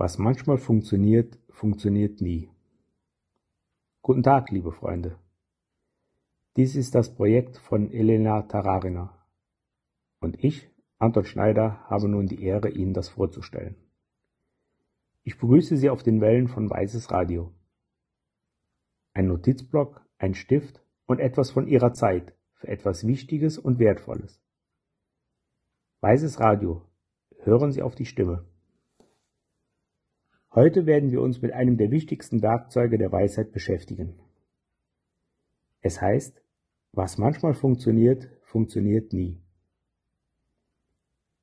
Was manchmal funktioniert, funktioniert nie. Guten Tag, liebe Freunde. Dies ist das Projekt von Elena Tararina. Und ich, Anton Schneider, habe nun die Ehre, Ihnen das vorzustellen. Ich begrüße Sie auf den Wellen von Weißes Radio. Ein Notizblock, ein Stift und etwas von Ihrer Zeit für etwas Wichtiges und Wertvolles. Weißes Radio. Hören Sie auf die Stimme. Heute werden wir uns mit einem der wichtigsten Werkzeuge der Weisheit beschäftigen. Es heißt, was manchmal funktioniert, funktioniert nie.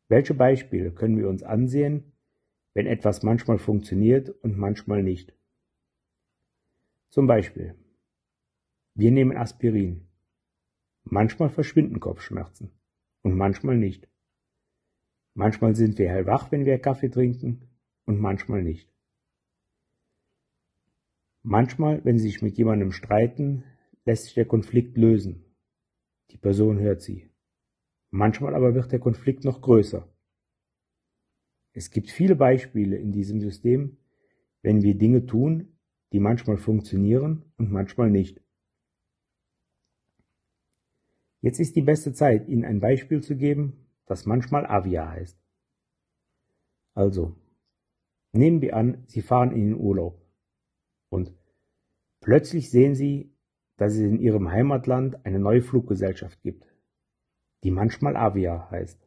Welche Beispiele können wir uns ansehen, wenn etwas manchmal funktioniert und manchmal nicht? Zum Beispiel, wir nehmen Aspirin. Manchmal verschwinden Kopfschmerzen und manchmal nicht. Manchmal sind wir hellwach, wenn wir Kaffee trinken und manchmal nicht. Manchmal, wenn Sie sich mit jemandem streiten, lässt sich der Konflikt lösen. Die Person hört Sie. Manchmal aber wird der Konflikt noch größer. Es gibt viele Beispiele in diesem System, wenn wir Dinge tun, die manchmal funktionieren und manchmal nicht. Jetzt ist die beste Zeit, Ihnen ein Beispiel zu geben, das manchmal Avia heißt. Also, nehmen wir an, Sie fahren in den Urlaub. Und plötzlich sehen sie, dass es in ihrem Heimatland eine neue Fluggesellschaft gibt, die manchmal Avia heißt.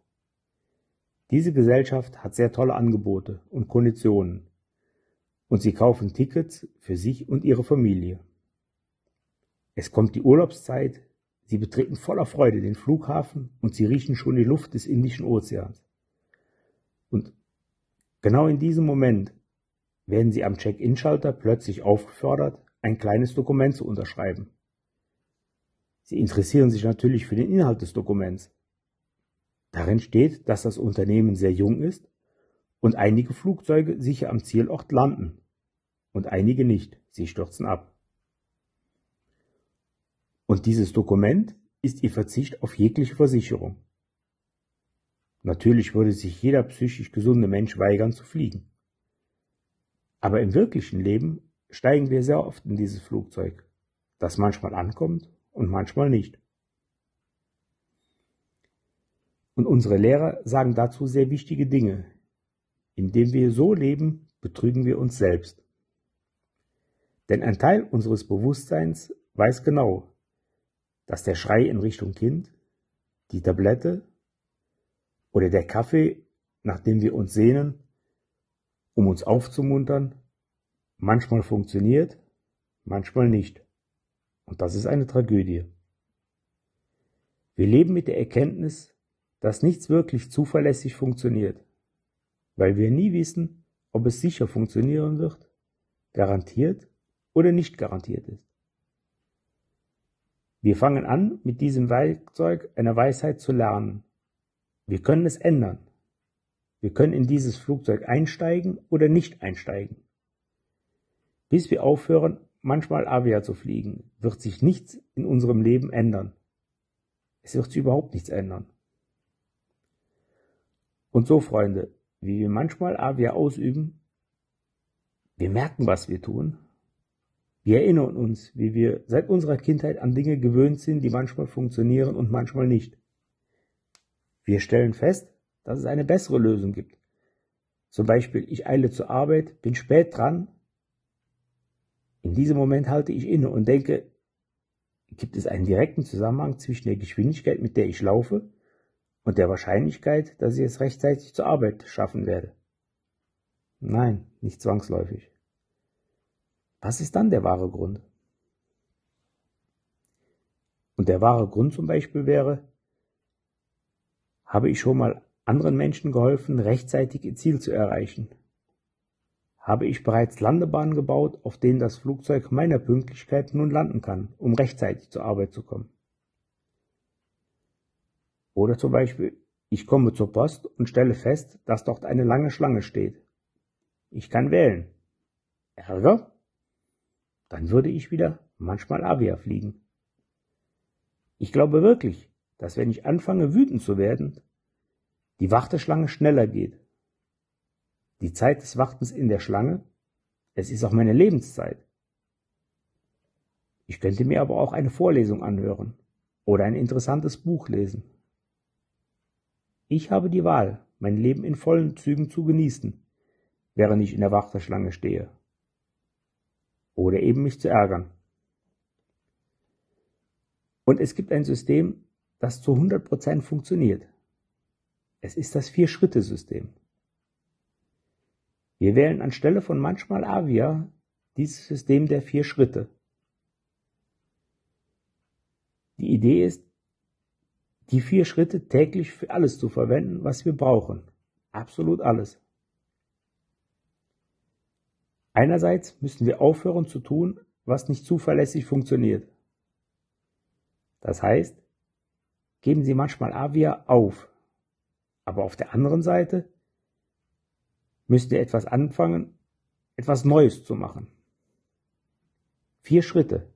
Diese Gesellschaft hat sehr tolle Angebote und Konditionen und sie kaufen Tickets für sich und ihre Familie. Es kommt die Urlaubszeit, sie betreten voller Freude den Flughafen und sie riechen schon die Luft des Indischen Ozeans. Und genau in diesem Moment werden Sie am Check-in-Schalter plötzlich aufgefordert, ein kleines Dokument zu unterschreiben. Sie interessieren sich natürlich für den Inhalt des Dokuments. Darin steht, dass das Unternehmen sehr jung ist und einige Flugzeuge sicher am Zielort landen und einige nicht, sie stürzen ab. Und dieses Dokument ist ihr Verzicht auf jegliche Versicherung. Natürlich würde sich jeder psychisch gesunde Mensch weigern zu fliegen. Aber im wirklichen Leben steigen wir sehr oft in dieses Flugzeug, das manchmal ankommt und manchmal nicht. Und unsere Lehrer sagen dazu sehr wichtige Dinge. Indem wir so leben, betrügen wir uns selbst. Denn ein Teil unseres Bewusstseins weiß genau, dass der Schrei in Richtung Kind, die Tablette oder der Kaffee, nach dem wir uns sehnen, um uns aufzumuntern, manchmal funktioniert, manchmal nicht. Und das ist eine Tragödie. Wir leben mit der Erkenntnis, dass nichts wirklich zuverlässig funktioniert, weil wir nie wissen, ob es sicher funktionieren wird, garantiert oder nicht garantiert ist. Wir fangen an, mit diesem Werkzeug einer Weisheit zu lernen. Wir können es ändern. Wir können in dieses Flugzeug einsteigen oder nicht einsteigen. Bis wir aufhören, manchmal Avia zu fliegen, wird sich nichts in unserem Leben ändern. Es wird sich überhaupt nichts ändern. Und so, Freunde, wie wir manchmal Avia ausüben, wir merken, was wir tun. Wir erinnern uns, wie wir seit unserer Kindheit an Dinge gewöhnt sind, die manchmal funktionieren und manchmal nicht. Wir stellen fest, dass es eine bessere Lösung gibt. Zum Beispiel, ich eile zur Arbeit, bin spät dran. In diesem Moment halte ich inne und denke, gibt es einen direkten Zusammenhang zwischen der Geschwindigkeit, mit der ich laufe, und der Wahrscheinlichkeit, dass ich es rechtzeitig zur Arbeit schaffen werde? Nein, nicht zwangsläufig. Was ist dann der wahre Grund? Und der wahre Grund zum Beispiel wäre, habe ich schon mal anderen Menschen geholfen, rechtzeitig ihr Ziel zu erreichen? Habe ich bereits Landebahnen gebaut, auf denen das Flugzeug meiner Pünktlichkeit nun landen kann, um rechtzeitig zur Arbeit zu kommen? Oder zum Beispiel, ich komme zur Post und stelle fest, dass dort eine lange Schlange steht. Ich kann wählen. Ärger? Dann würde ich wieder manchmal Avia fliegen. Ich glaube wirklich, dass wenn ich anfange wütend zu werden, die Warteschlange schneller geht. die Zeit des Wartens in der Schlange, es ist auch meine Lebenszeit. Ich könnte mir aber auch eine Vorlesung anhören oder ein interessantes Buch lesen. Ich habe die Wahl, mein Leben in vollen Zügen zu genießen, während ich in der Warteschlange stehe. Oder eben mich zu ärgern. Und es gibt ein System, das zu 100% funktioniert. Es ist das Vier-Schritte-System. Wir wählen anstelle von manchmal Avia dieses System der vier Schritte. Die Idee ist, die vier Schritte täglich für alles zu verwenden, was wir brauchen. Absolut alles. Einerseits müssen wir aufhören zu tun, was nicht zuverlässig funktioniert. Das heißt, geben Sie manchmal Avia auf. Aber auf der anderen Seite müsst ihr etwas anfangen, etwas Neues zu machen. Vier Schritte.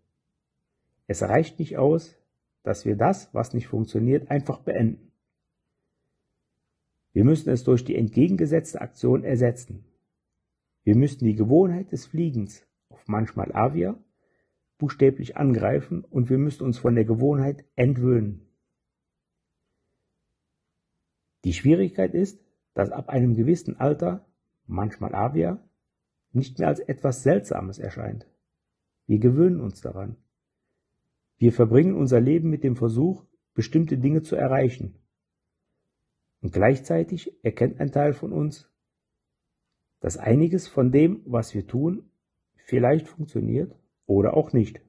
Es reicht nicht aus, dass wir das, was nicht funktioniert, einfach beenden. Wir müssen es durch die entgegengesetzte Aktion ersetzen. Wir müssen die Gewohnheit des Fliegens auf manchmal Avia buchstäblich angreifen und wir müssen uns von der Gewohnheit entwöhnen. Die Schwierigkeit ist, dass ab einem gewissen Alter manchmal Avia nicht mehr als etwas Seltsames erscheint. Wir gewöhnen uns daran. Wir verbringen unser Leben mit dem Versuch, bestimmte Dinge zu erreichen. Und gleichzeitig erkennt ein Teil von uns, dass einiges von dem, was wir tun, vielleicht funktioniert oder auch nicht.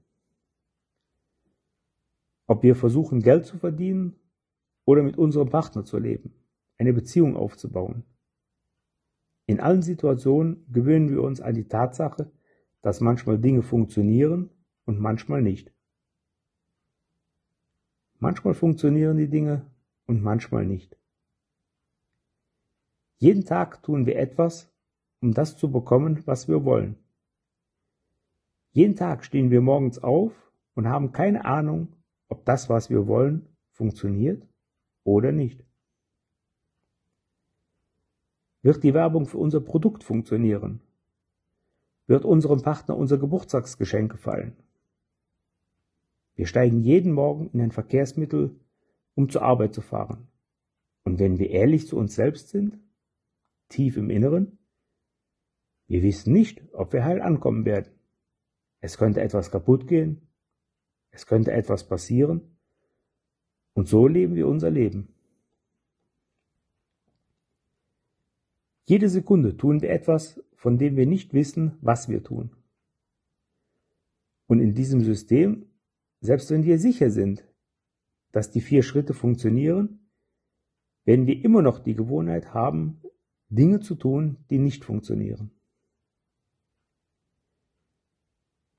Ob wir versuchen, Geld zu verdienen oder mit unserem Partner zu leben, eine Beziehung aufzubauen. In allen Situationen gewöhnen wir uns an die Tatsache, dass manchmal Dinge funktionieren und manchmal nicht. Manchmal funktionieren die Dinge und manchmal nicht. Jeden Tag tun wir etwas, um das zu bekommen, was wir wollen. Jeden Tag stehen wir morgens auf und haben keine Ahnung, ob das, was wir wollen, funktioniert oder nicht. Wird die Werbung für unser Produkt funktionieren? Wird unserem Partner unser Geburtstagsgeschenk gefallen? Wir steigen jeden Morgen in ein Verkehrsmittel, um zur Arbeit zu fahren. Und wenn wir ehrlich zu uns selbst sind, tief im Inneren, wir wissen nicht, ob wir heil ankommen werden. Es könnte etwas kaputt gehen, es könnte etwas passieren, und so leben wir unser Leben. Jede Sekunde tun wir etwas, von dem wir nicht wissen, was wir tun. Und in diesem System selbst wenn wir sicher sind, dass die vier Schritte funktionieren, werden wir immer noch die Gewohnheit haben, Dinge zu tun, die nicht funktionieren.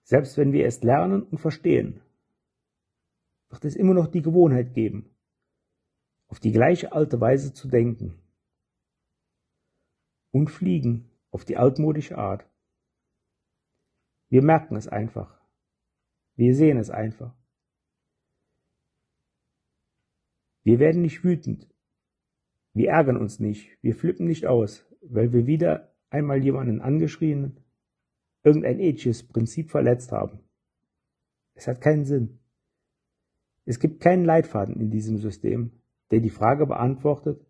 Selbst wenn wir es lernen und verstehen, wird es immer noch die Gewohnheit geben, auf die gleiche alte Weise zu denken und fliegen auf die altmodische Art. Wir merken es einfach. Wir sehen es einfach. Wir werden nicht wütend. Wir ärgern uns nicht. Wir flippen nicht aus, weil wir wieder einmal jemanden angeschrien, irgendein ethisches Prinzip verletzt haben. Es hat keinen Sinn. Es gibt keinen Leitfaden in diesem System, der die Frage beantwortet,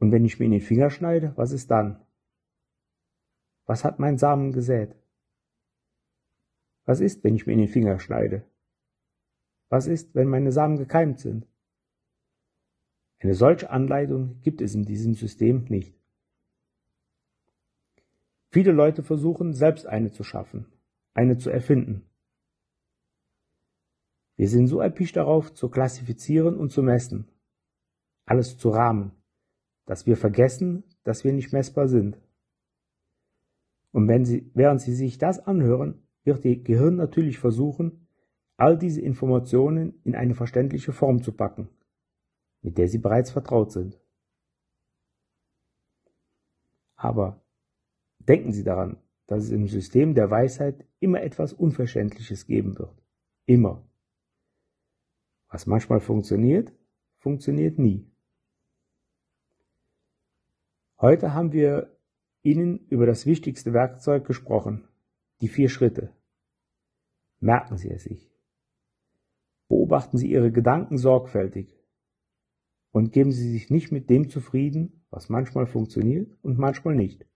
und wenn ich mir in den Finger schneide, was ist dann? Was hat mein Samen gesät? Was ist, wenn ich mir in den Finger schneide? Was ist, wenn meine Samen gekeimt sind? Eine solche Anleitung gibt es in diesem System nicht. Viele Leute versuchen, selbst eine zu schaffen, eine zu erfinden. Wir sind so erpicht darauf, zu klassifizieren und zu messen, alles zu rahmen, dass wir vergessen, dass wir nicht messbar sind. Und wenn Sie, während Sie sich das anhören, wird Ihr Gehirn natürlich versuchen, all diese Informationen in eine verständliche Form zu packen, mit der Sie bereits vertraut sind. Aber denken Sie daran, dass es im System der Weisheit immer etwas Unverständliches geben wird. Immer. Was manchmal funktioniert, funktioniert nie. Heute haben wir Ihnen über das wichtigste Werkzeug gesprochen, die vier Schritte. Merken Sie es sich. Beobachten Sie Ihre Gedanken sorgfältig und geben Sie sich nicht mit dem zufrieden, was manchmal funktioniert und manchmal nicht.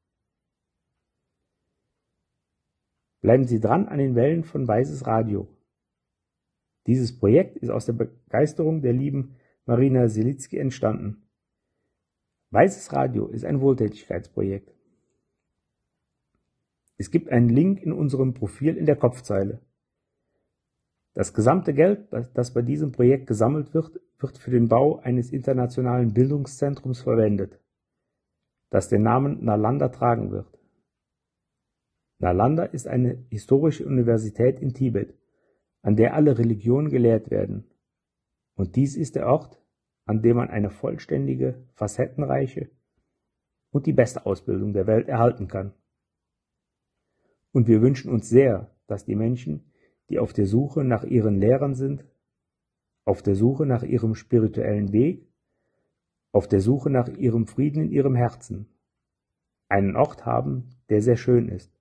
Bleiben Sie dran an den Wellen von Weißes Radio. Dieses Projekt ist aus der Begeisterung der lieben Marina Selitzky entstanden. Weißes Radio ist ein Wohltätigkeitsprojekt. Es gibt einen Link in unserem Profil in der Kopfzeile. Das gesamte Geld, das bei diesem Projekt gesammelt wird, wird für den Bau eines internationalen Bildungszentrums verwendet, das den Namen Nalanda tragen wird. Nalanda ist eine historische Universität in Tibet, an der alle Religionen gelehrt werden. Und dies ist der Ort, an dem man eine vollständige, facettenreiche und die beste Ausbildung der Welt erhalten kann. Und wir wünschen uns sehr, dass die Menschen, die auf der Suche nach ihren Lehrern sind, auf der Suche nach ihrem spirituellen Weg, auf der Suche nach ihrem Frieden in ihrem Herzen, einen Ort haben, der sehr schön ist,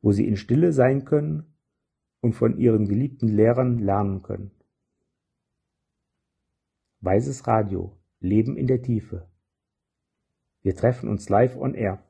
wo sie in Stille sein können und von ihren geliebten Lehrern lernen können. Weißes Radio, Leben in der Tiefe. Wir treffen uns live on air.